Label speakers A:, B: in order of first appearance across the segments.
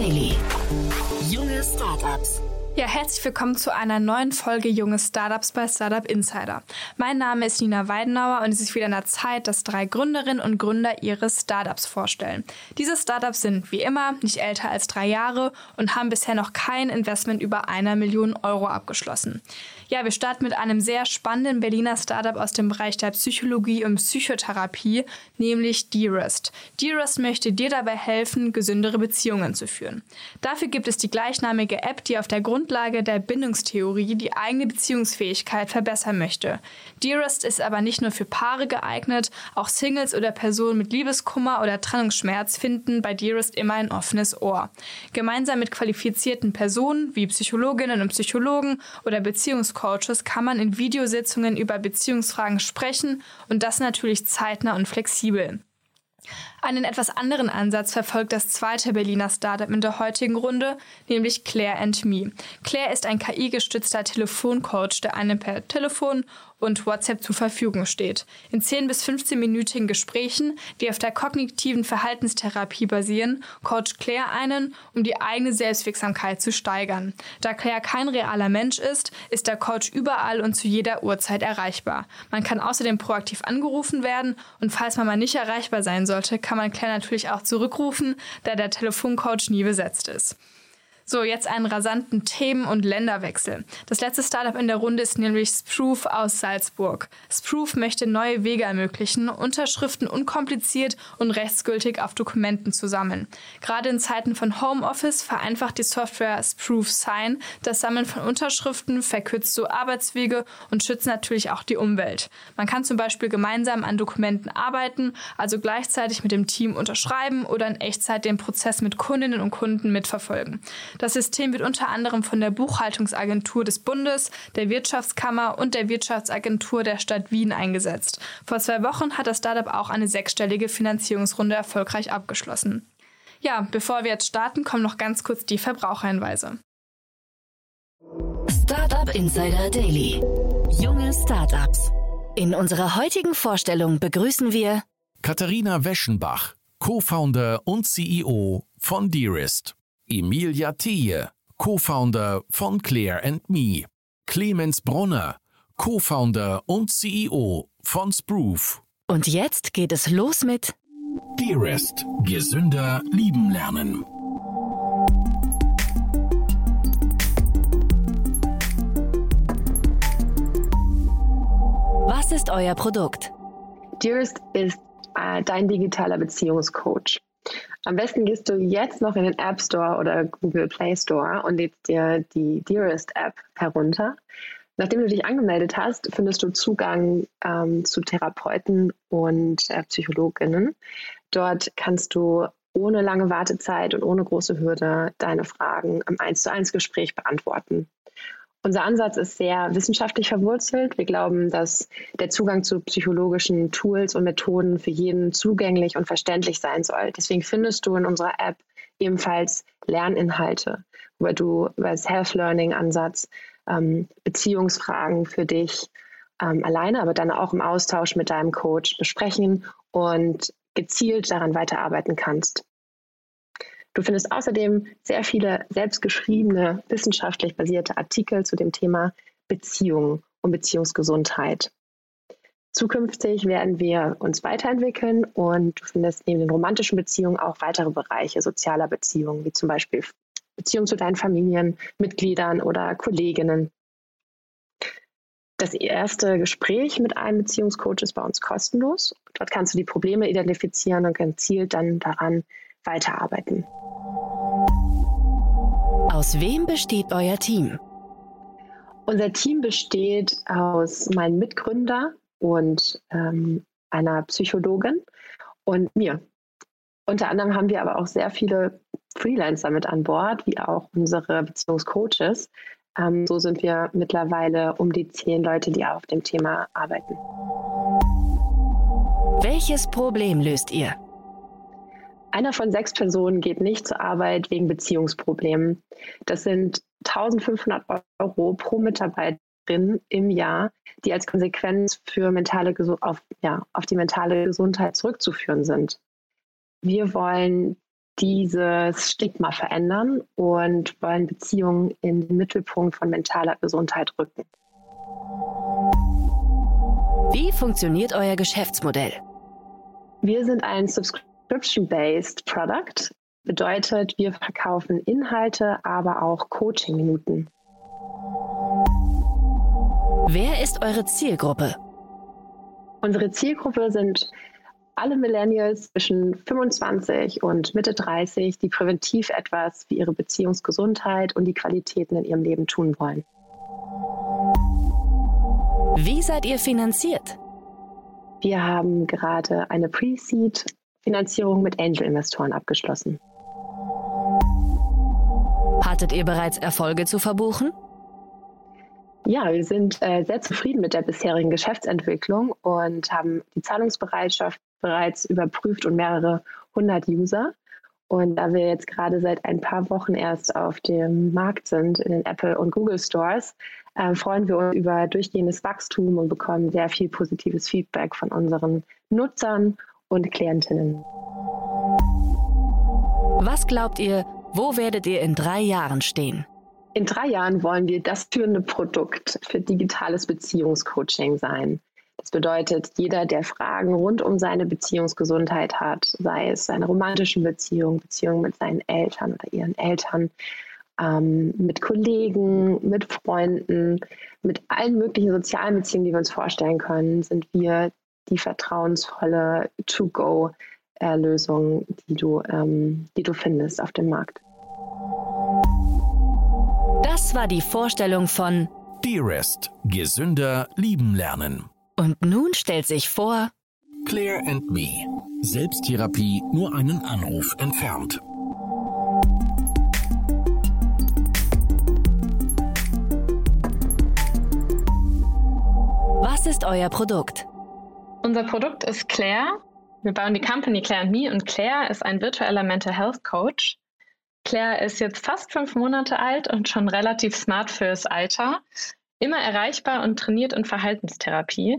A: Daily. Junge Startups.
B: Ja, herzlich willkommen zu einer neuen Folge Junge Startups bei Startup Insider. Mein Name ist Nina Weidenauer und es ist wieder an der Zeit, dass drei Gründerinnen und Gründer ihre Startups vorstellen. Diese Startups sind wie immer nicht älter als drei Jahre und haben bisher noch kein Investment über einer Million Euro abgeschlossen. Ja, wir starten mit einem sehr spannenden Berliner Startup aus dem Bereich der Psychologie und Psychotherapie, nämlich Dearest. Dearest möchte dir dabei helfen, gesündere Beziehungen zu führen. Dafür gibt es die gleichnamige App, die auf der Grundlage der Bindungstheorie die eigene Beziehungsfähigkeit verbessern möchte. Dearest ist aber nicht nur für Paare geeignet, auch Singles oder Personen mit Liebeskummer oder Trennungsschmerz finden bei Dearest immer ein offenes Ohr. Gemeinsam mit qualifizierten Personen wie Psychologinnen und Psychologen oder Beziehungscoaches Coaches kann man in Videositzungen über Beziehungsfragen sprechen und das natürlich zeitnah und flexibel. Einen etwas anderen Ansatz verfolgt das zweite Berliner Startup in der heutigen Runde, nämlich Claire and Me. Claire ist ein KI-gestützter Telefoncoach, der einem per Telefon und WhatsApp zur Verfügung steht. In 10 bis 15-minütigen Gesprächen, die auf der kognitiven Verhaltenstherapie basieren, coacht Claire einen, um die eigene Selbstwirksamkeit zu steigern. Da Claire kein realer Mensch ist, ist der Coach überall und zu jeder Uhrzeit erreichbar. Man kann außerdem proaktiv angerufen werden und falls man mal nicht erreichbar sein sollte, kann man Claire natürlich auch zurückrufen, da der Telefoncoach nie besetzt ist. So, jetzt einen rasanten Themen- und Länderwechsel. Das letzte Startup in der Runde ist nämlich Sproof aus Salzburg. Sproof möchte neue Wege ermöglichen, Unterschriften unkompliziert und rechtsgültig auf Dokumenten zu sammeln. Gerade in Zeiten von Homeoffice vereinfacht die Software Sproof Sign das Sammeln von Unterschriften, verkürzt so Arbeitswege und schützt natürlich auch die Umwelt. Man kann zum Beispiel gemeinsam an Dokumenten arbeiten, also gleichzeitig mit dem Team unterschreiben oder in Echtzeit den Prozess mit Kundinnen und Kunden mitverfolgen. Das System wird unter anderem von der Buchhaltungsagentur des Bundes, der Wirtschaftskammer und der Wirtschaftsagentur der Stadt Wien eingesetzt. Vor zwei Wochen hat das Startup auch eine sechsstellige Finanzierungsrunde erfolgreich abgeschlossen. Ja, bevor wir jetzt starten, kommen noch ganz kurz die Verbraucherhinweise.
A: Startup Insider Daily. Junge Startups. In unserer heutigen Vorstellung begrüßen wir
C: Katharina Weschenbach, Co-Founder und CEO von Dearest. Emilia Theje, Co-Founder von Claire and Me, Clemens Brunner, Co-Founder und CEO von Sproof.
A: Und jetzt geht es los mit
C: Dearest, gesünder lieben lernen.
A: Was ist euer Produkt?
D: Dearest ist äh, dein digitaler Beziehungscoach. Am besten gehst du jetzt noch in den App Store oder Google Play Store und lädst dir die Dearest App herunter. Nachdem du dich angemeldet hast, findest du Zugang ähm, zu Therapeuten und äh, Psychologinnen. Dort kannst du ohne lange Wartezeit und ohne große Hürde deine Fragen im 1 zu 1 Gespräch beantworten. Unser Ansatz ist sehr wissenschaftlich verwurzelt. Wir glauben, dass der Zugang zu psychologischen Tools und Methoden für jeden zugänglich und verständlich sein soll. Deswegen findest du in unserer App ebenfalls Lerninhalte, wo du über Self-Learning-Ansatz ähm, Beziehungsfragen für dich ähm, alleine, aber dann auch im Austausch mit deinem Coach besprechen und gezielt daran weiterarbeiten kannst. Du findest außerdem sehr viele selbstgeschriebene, wissenschaftlich basierte Artikel zu dem Thema Beziehungen und Beziehungsgesundheit. Zukünftig werden wir uns weiterentwickeln und du findest neben den romantischen Beziehungen auch weitere Bereiche sozialer Beziehungen, wie zum Beispiel Beziehungen zu deinen Familienmitgliedern oder Kolleginnen. Das erste Gespräch mit einem Beziehungscoach ist bei uns kostenlos. Dort kannst du die Probleme identifizieren und gezielt dann daran weiterarbeiten.
A: Aus wem besteht euer Team?
D: Unser Team besteht aus meinem Mitgründer und ähm, einer Psychologin und mir. Unter anderem haben wir aber auch sehr viele Freelancer mit an Bord, wie auch unsere Beziehungscoaches. Ähm, so sind wir mittlerweile um die zehn Leute, die auf dem Thema arbeiten.
A: Welches Problem löst ihr?
D: Einer von sechs Personen geht nicht zur Arbeit wegen Beziehungsproblemen. Das sind 1500 Euro pro Mitarbeiterin im Jahr, die als Konsequenz für mentale auf, ja, auf die mentale Gesundheit zurückzuführen sind. Wir wollen dieses Stigma verändern und wollen Beziehungen in den Mittelpunkt von mentaler Gesundheit rücken.
A: Wie funktioniert euer Geschäftsmodell?
D: Wir sind ein Subscription-based Product. Bedeutet, wir verkaufen Inhalte, aber auch Coaching-Minuten.
A: Wer ist eure Zielgruppe?
D: Unsere Zielgruppe sind alle Millennials zwischen 25 und Mitte 30, die präventiv etwas für ihre Beziehungsgesundheit und die Qualitäten in ihrem Leben tun wollen.
A: Wie seid ihr finanziert?
D: Wir haben gerade eine Pre-Seed-Finanzierung mit Angel-Investoren abgeschlossen.
A: Hattet ihr bereits Erfolge zu verbuchen?
D: Ja, wir sind äh, sehr zufrieden mit der bisherigen Geschäftsentwicklung und haben die Zahlungsbereitschaft bereits überprüft und mehrere hundert User. Und da wir jetzt gerade seit ein paar Wochen erst auf dem Markt sind, in den Apple und Google Stores, äh, freuen wir uns über durchgehendes Wachstum und bekommen sehr viel positives Feedback von unseren Nutzern und Klientinnen.
A: Was glaubt ihr, wo werdet ihr in drei Jahren stehen?
D: In drei Jahren wollen wir das führende Produkt für digitales Beziehungscoaching sein. Das bedeutet, jeder, der Fragen rund um seine Beziehungsgesundheit hat, sei es seine romantischen Beziehungen, Beziehungen mit seinen Eltern oder ihren Eltern, ähm, mit Kollegen, mit Freunden, mit allen möglichen sozialen Beziehungen, die wir uns vorstellen können, sind wir die vertrauensvolle To-Go-Lösung, die, du, ähm, die du findest auf dem Markt.
A: Das war die Vorstellung von
C: Dearest, gesünder lieben lernen.
A: Und nun stellt sich vor
C: Claire and Me. Selbsttherapie nur einen Anruf entfernt.
A: Was ist euer Produkt?
E: Unser Produkt ist Claire. Wir bauen die Company Claire and Me und Claire ist ein virtueller Mental Health Coach, Claire ist jetzt fast fünf Monate alt und schon relativ smart fürs Alter. Immer erreichbar und trainiert in Verhaltenstherapie.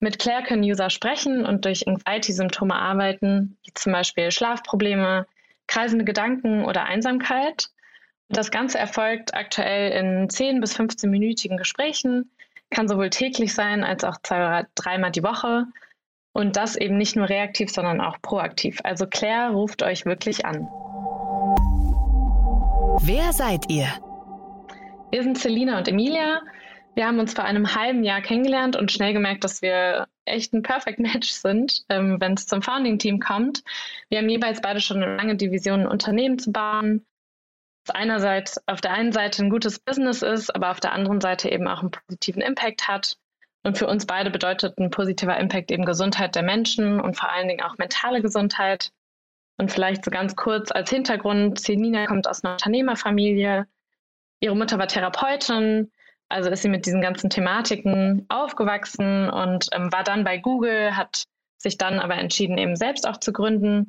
E: Mit Claire können User sprechen und durch Anxiety-Symptome arbeiten, wie zum Beispiel Schlafprobleme, kreisende Gedanken oder Einsamkeit. Das Ganze erfolgt aktuell in 10 bis 15-minütigen Gesprächen, kann sowohl täglich sein als auch zwei oder dreimal die Woche. Und das eben nicht nur reaktiv, sondern auch proaktiv. Also Claire ruft euch wirklich an.
A: Wer seid ihr?
E: Wir sind Selina und Emilia. Wir haben uns vor einem halben Jahr kennengelernt und schnell gemerkt, dass wir echt ein Perfect Match sind, ähm, wenn es zum Founding-Team kommt. Wir haben jeweils beide schon eine lange Division, ein Unternehmen zu bauen. Das einerseits auf der einen Seite ein gutes Business ist, aber auf der anderen Seite eben auch einen positiven Impact hat. Und für uns beide bedeutet ein positiver Impact eben Gesundheit der Menschen und vor allen Dingen auch mentale Gesundheit. Und vielleicht so ganz kurz als Hintergrund, Selina kommt aus einer Unternehmerfamilie. Ihre Mutter war Therapeutin, also ist sie mit diesen ganzen Thematiken aufgewachsen und ähm, war dann bei Google, hat sich dann aber entschieden, eben selbst auch zu gründen.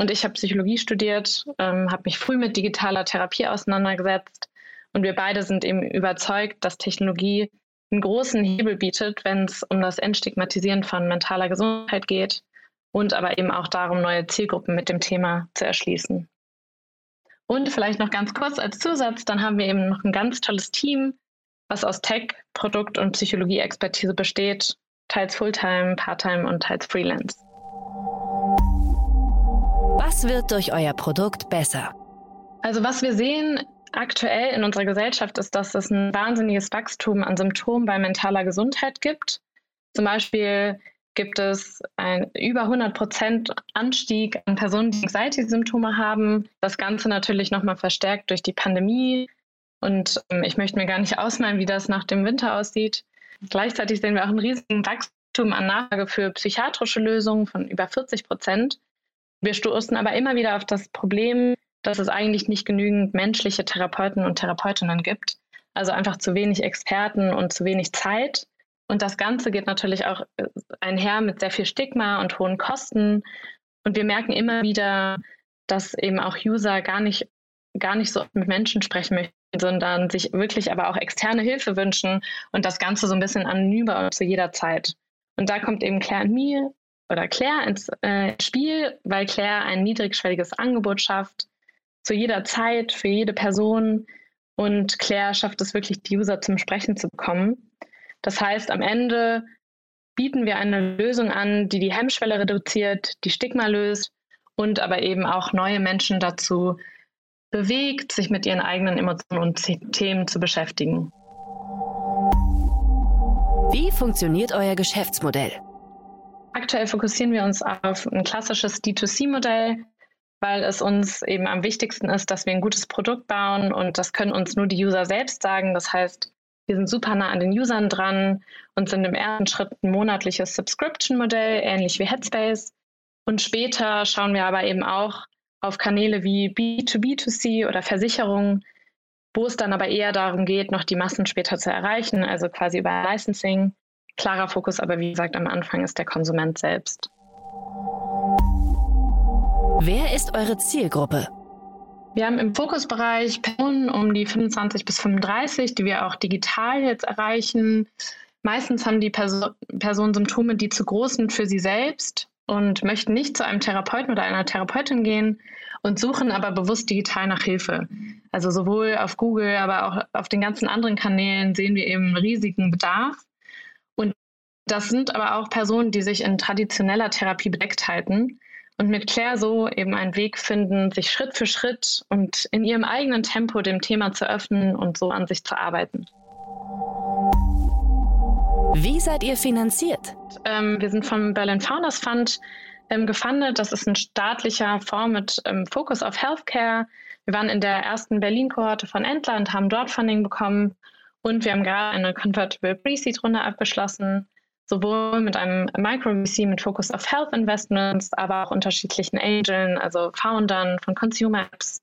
E: Und ich habe Psychologie studiert, ähm, habe mich früh mit digitaler Therapie auseinandergesetzt. Und wir beide sind eben überzeugt, dass Technologie einen großen Hebel bietet, wenn es um das Entstigmatisieren von mentaler Gesundheit geht und aber eben auch darum, neue Zielgruppen mit dem Thema zu erschließen. Und vielleicht noch ganz kurz als Zusatz, dann haben wir eben noch ein ganz tolles Team, was aus Tech, Produkt- und Psychologie-Expertise besteht, teils Fulltime, Parttime und teils Freelance.
A: Was wird durch euer Produkt besser?
E: Also was wir sehen aktuell in unserer Gesellschaft ist, dass es ein wahnsinniges Wachstum an Symptomen bei mentaler Gesundheit gibt. Zum Beispiel gibt es einen über 100 Prozent Anstieg an Personen, die Anxiety-Symptome haben. Das Ganze natürlich nochmal verstärkt durch die Pandemie. Und ähm, ich möchte mir gar nicht ausmalen, wie das nach dem Winter aussieht. Gleichzeitig sehen wir auch einen riesigen Wachstum an Nachfrage für psychiatrische Lösungen von über 40 Prozent. Wir stoßen aber immer wieder auf das Problem, dass es eigentlich nicht genügend menschliche Therapeuten und Therapeutinnen gibt. Also einfach zu wenig Experten und zu wenig Zeit. Und das Ganze geht natürlich auch äh, einher mit sehr viel Stigma und hohen Kosten. Und wir merken immer wieder, dass eben auch User gar nicht, gar nicht so mit Menschen sprechen möchten, sondern sich wirklich aber auch externe Hilfe wünschen und das Ganze so ein bisschen anonymer zu jeder Zeit. Und da kommt eben Claire Me oder Claire ins äh, Spiel, weil Claire ein niedrigschwelliges Angebot schafft, zu jeder Zeit, für jede Person. Und Claire schafft es wirklich, die User zum Sprechen zu bekommen. Das heißt, am Ende bieten wir eine Lösung an, die die Hemmschwelle reduziert, die Stigma löst und aber eben auch neue Menschen dazu bewegt, sich mit ihren eigenen Emotionen und Themen zu beschäftigen.
A: Wie funktioniert euer Geschäftsmodell?
E: Aktuell fokussieren wir uns auf ein klassisches D2C-Modell, weil es uns eben am wichtigsten ist, dass wir ein gutes Produkt bauen und das können uns nur die User selbst sagen. Das heißt, wir sind super nah an den Usern dran und sind im ersten Schritt ein monatliches Subscription-Modell, ähnlich wie Headspace. Und später schauen wir aber eben auch auf Kanäle wie B2B2C oder Versicherungen, wo es dann aber eher darum geht, noch die Massen später zu erreichen, also quasi über Licensing. Klarer Fokus aber, wie gesagt, am Anfang ist der Konsument selbst.
A: Wer ist eure Zielgruppe?
E: Wir haben im Fokusbereich Personen um die 25 bis 35, die wir auch digital jetzt erreichen. Meistens haben die Perso Personen Symptome, die zu groß sind für sie selbst und möchten nicht zu einem Therapeuten oder einer Therapeutin gehen und suchen aber bewusst digital nach Hilfe. Also sowohl auf Google, aber auch auf den ganzen anderen Kanälen sehen wir eben riesigen Bedarf. Das sind aber auch Personen, die sich in traditioneller Therapie bedeckt halten und mit Claire so eben einen Weg finden, sich Schritt für Schritt und in ihrem eigenen Tempo dem Thema zu öffnen und so an sich zu arbeiten.
A: Wie seid ihr finanziert?
E: Ähm, wir sind vom Berlin Founders Fund ähm, gefundet. Das ist ein staatlicher Fonds mit ähm, Fokus auf Healthcare. Wir waren in der ersten Berlin-Kohorte von Entler und haben dort Funding bekommen. Und wir haben gerade eine Convertible Pre-Seed-Runde abgeschlossen, sowohl mit einem Micro-VC mit Fokus auf Health Investments, aber auch unterschiedlichen Angeln, also Foundern von Consumer Apps,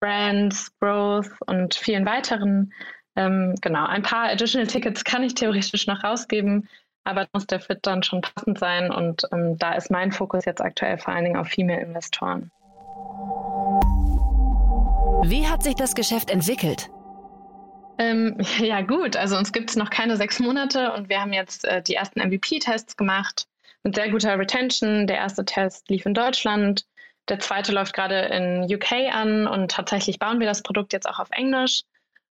E: Brands, Growth und vielen weiteren. Ähm, genau, ein paar Additional Tickets kann ich theoretisch noch rausgeben, aber muss der Fit dann schon passend sein und ähm, da ist mein Fokus jetzt aktuell vor allen Dingen auf Female-Investoren.
A: Wie hat sich das Geschäft entwickelt?
E: Ähm, ja gut, also uns gibt es noch keine sechs Monate und wir haben jetzt äh, die ersten MVP-Tests gemacht mit sehr guter Retention. Der erste Test lief in Deutschland, der zweite läuft gerade in UK an und tatsächlich bauen wir das Produkt jetzt auch auf Englisch.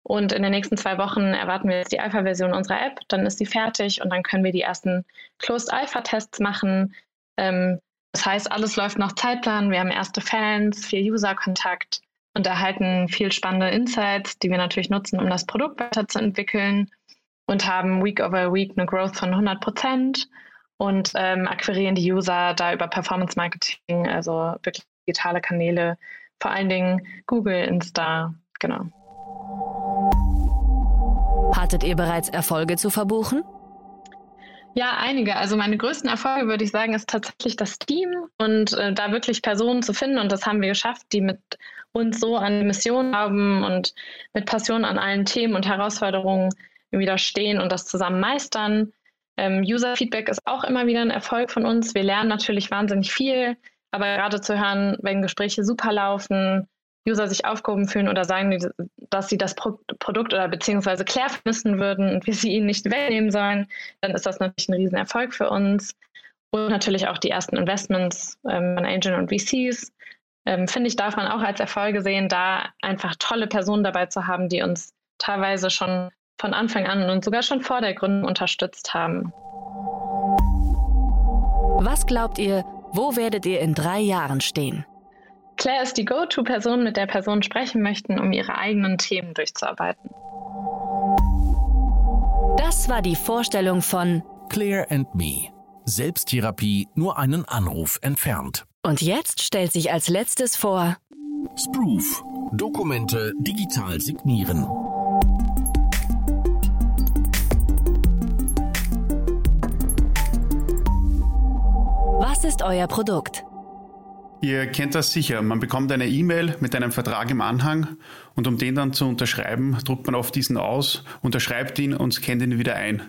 E: Und in den nächsten zwei Wochen erwarten wir jetzt die Alpha-Version unserer App. Dann ist die fertig und dann können wir die ersten Closed-Alpha-Tests machen. Ähm, das heißt, alles läuft nach Zeitplan. Wir haben erste Fans, viel User-Kontakt und erhalten viel spannende Insights, die wir natürlich nutzen, um das Produkt weiterzuentwickeln und haben Week over Week eine Growth von 100 Prozent und ähm, akquirieren die User da über Performance Marketing, also wirklich digitale Kanäle, vor allen Dingen Google, Insta, genau.
A: Hattet ihr bereits Erfolge zu verbuchen?
E: Ja, einige. Also meine größten Erfolge, würde ich sagen, ist tatsächlich das Team und äh, da wirklich Personen zu finden. Und das haben wir geschafft, die mit uns so an die Mission haben und mit Passion an allen Themen und Herausforderungen wieder stehen und das zusammen meistern. Ähm, User-Feedback ist auch immer wieder ein Erfolg von uns. Wir lernen natürlich wahnsinnig viel, aber gerade zu hören, wenn Gespräche super laufen, User sich aufgehoben fühlen oder sagen, dass sie das Pro Produkt oder beziehungsweise Claire vermissen würden und wir sie ihnen nicht wegnehmen sollen, dann ist das natürlich ein Riesenerfolg für uns. Und natürlich auch die ersten Investments ähm, von Angel und VCs. Ähm, Finde ich, darf man auch als Erfolge sehen, da einfach tolle Personen dabei zu haben, die uns teilweise schon von Anfang an und sogar schon vor der Gründung unterstützt haben.
A: Was glaubt ihr, wo werdet ihr in drei Jahren stehen?
E: Claire ist die Go-To-Person, mit der Personen sprechen möchten, um ihre eigenen Themen durchzuarbeiten.
A: Das war die Vorstellung von
C: Claire and Me. Selbsttherapie nur einen Anruf entfernt.
A: Und jetzt stellt sich als letztes vor
C: Sproof. Dokumente digital signieren.
A: Was ist euer Produkt?
F: Ihr kennt das sicher. Man bekommt eine E-Mail mit einem Vertrag im Anhang und um den dann zu unterschreiben, druckt man oft diesen aus, unterschreibt ihn und scannt ihn wieder ein.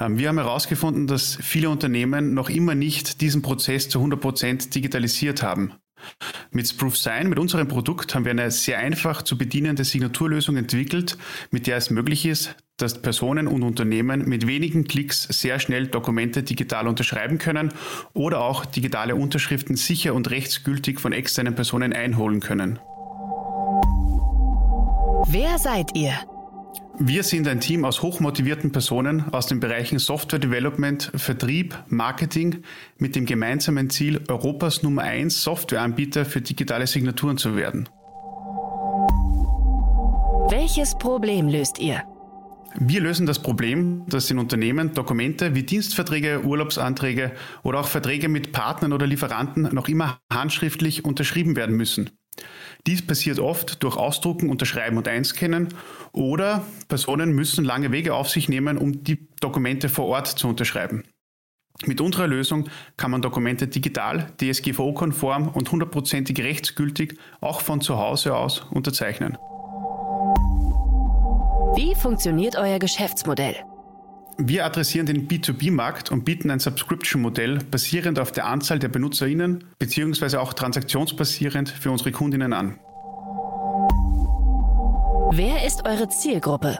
F: Ähm, wir haben herausgefunden, dass viele Unternehmen noch immer nicht diesen Prozess zu 100 Prozent digitalisiert haben. Mit Sproof Sign, mit unserem Produkt, haben wir eine sehr einfach zu bedienende Signaturlösung entwickelt, mit der es möglich ist, dass Personen und Unternehmen mit wenigen Klicks sehr schnell Dokumente digital unterschreiben können oder auch digitale Unterschriften sicher und rechtsgültig von externen Personen einholen können.
A: Wer seid ihr?
F: Wir sind ein Team aus hochmotivierten Personen aus den Bereichen Software Development, Vertrieb, Marketing mit dem gemeinsamen Ziel, Europas Nummer 1 Softwareanbieter für digitale Signaturen zu werden.
A: Welches Problem löst ihr?
F: Wir lösen das Problem, dass in Unternehmen Dokumente wie Dienstverträge, Urlaubsanträge oder auch Verträge mit Partnern oder Lieferanten noch immer handschriftlich unterschrieben werden müssen. Dies passiert oft durch Ausdrucken, Unterschreiben und Einscannen oder Personen müssen lange Wege auf sich nehmen, um die Dokumente vor Ort zu unterschreiben. Mit unserer Lösung kann man Dokumente digital, DSGVO-konform und hundertprozentig rechtsgültig auch von zu Hause aus unterzeichnen.
A: Wie funktioniert euer Geschäftsmodell?
F: Wir adressieren den B2B-Markt und bieten ein Subscription-Modell basierend auf der Anzahl der BenutzerInnen bzw. auch transaktionsbasierend für unsere Kundinnen an.
A: Wer ist eure Zielgruppe?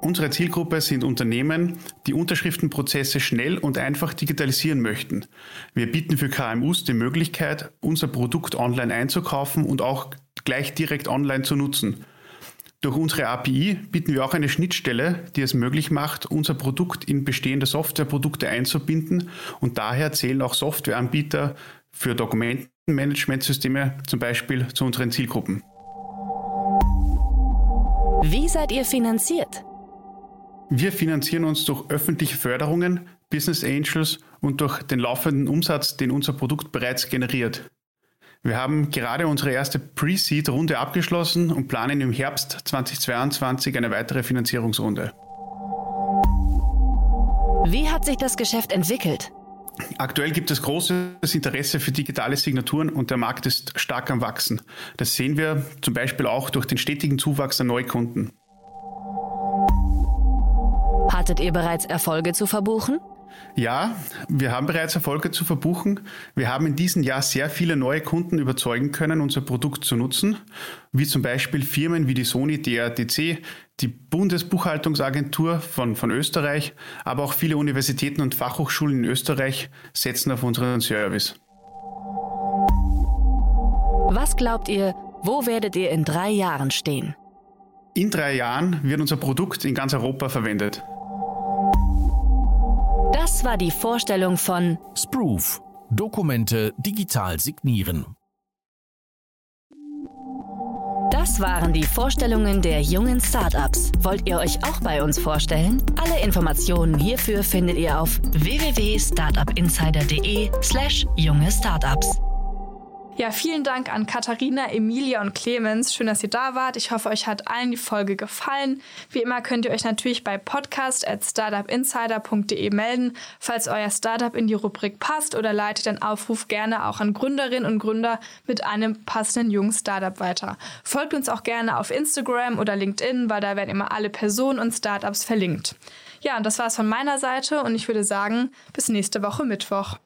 F: Unsere Zielgruppe sind Unternehmen, die Unterschriftenprozesse schnell und einfach digitalisieren möchten. Wir bieten für KMUs die Möglichkeit, unser Produkt online einzukaufen und auch gleich direkt online zu nutzen. Durch unsere API bieten wir auch eine Schnittstelle, die es möglich macht, unser Produkt in bestehende Softwareprodukte einzubinden und daher zählen auch Softwareanbieter für Dokumentenmanagementsysteme zum Beispiel zu unseren Zielgruppen.
A: Wie seid ihr finanziert?
F: Wir finanzieren uns durch öffentliche Förderungen, Business Angels und durch den laufenden Umsatz, den unser Produkt bereits generiert. Wir haben gerade unsere erste Pre-Seed-Runde abgeschlossen und planen im Herbst 2022 eine weitere Finanzierungsrunde.
A: Wie hat sich das Geschäft entwickelt?
F: Aktuell gibt es großes Interesse für digitale Signaturen und der Markt ist stark am Wachsen. Das sehen wir zum Beispiel auch durch den stetigen Zuwachs an Neukunden.
A: Hattet ihr bereits Erfolge zu verbuchen?
F: Ja, wir haben bereits Erfolge zu verbuchen. Wir haben in diesem Jahr sehr viele neue Kunden überzeugen können, unser Produkt zu nutzen, wie zum Beispiel Firmen wie die Sony DRDC, die Bundesbuchhaltungsagentur von, von Österreich, aber auch viele Universitäten und Fachhochschulen in Österreich setzen auf unseren Service.
A: Was glaubt ihr, wo werdet ihr in drei Jahren stehen?
F: In drei Jahren wird unser Produkt in ganz Europa verwendet.
A: Das war die Vorstellung von
C: Sproof. Dokumente digital signieren.
A: Das waren die Vorstellungen der jungen Startups. Wollt ihr euch auch bei uns vorstellen? Alle Informationen hierfür findet ihr auf www.startupinsider.de/slash junge Startups.
B: Ja, vielen Dank an Katharina, Emilia und Clemens. Schön, dass ihr da wart. Ich hoffe, euch hat allen die Folge gefallen. Wie immer könnt ihr euch natürlich bei podcast at startupinsider.de melden, falls euer Startup in die Rubrik passt oder leitet den Aufruf gerne auch an Gründerinnen und Gründer mit einem passenden jungen Startup weiter. Folgt uns auch gerne auf Instagram oder LinkedIn, weil da werden immer alle Personen und Startups verlinkt. Ja, und das war's von meiner Seite und ich würde sagen, bis nächste Woche Mittwoch.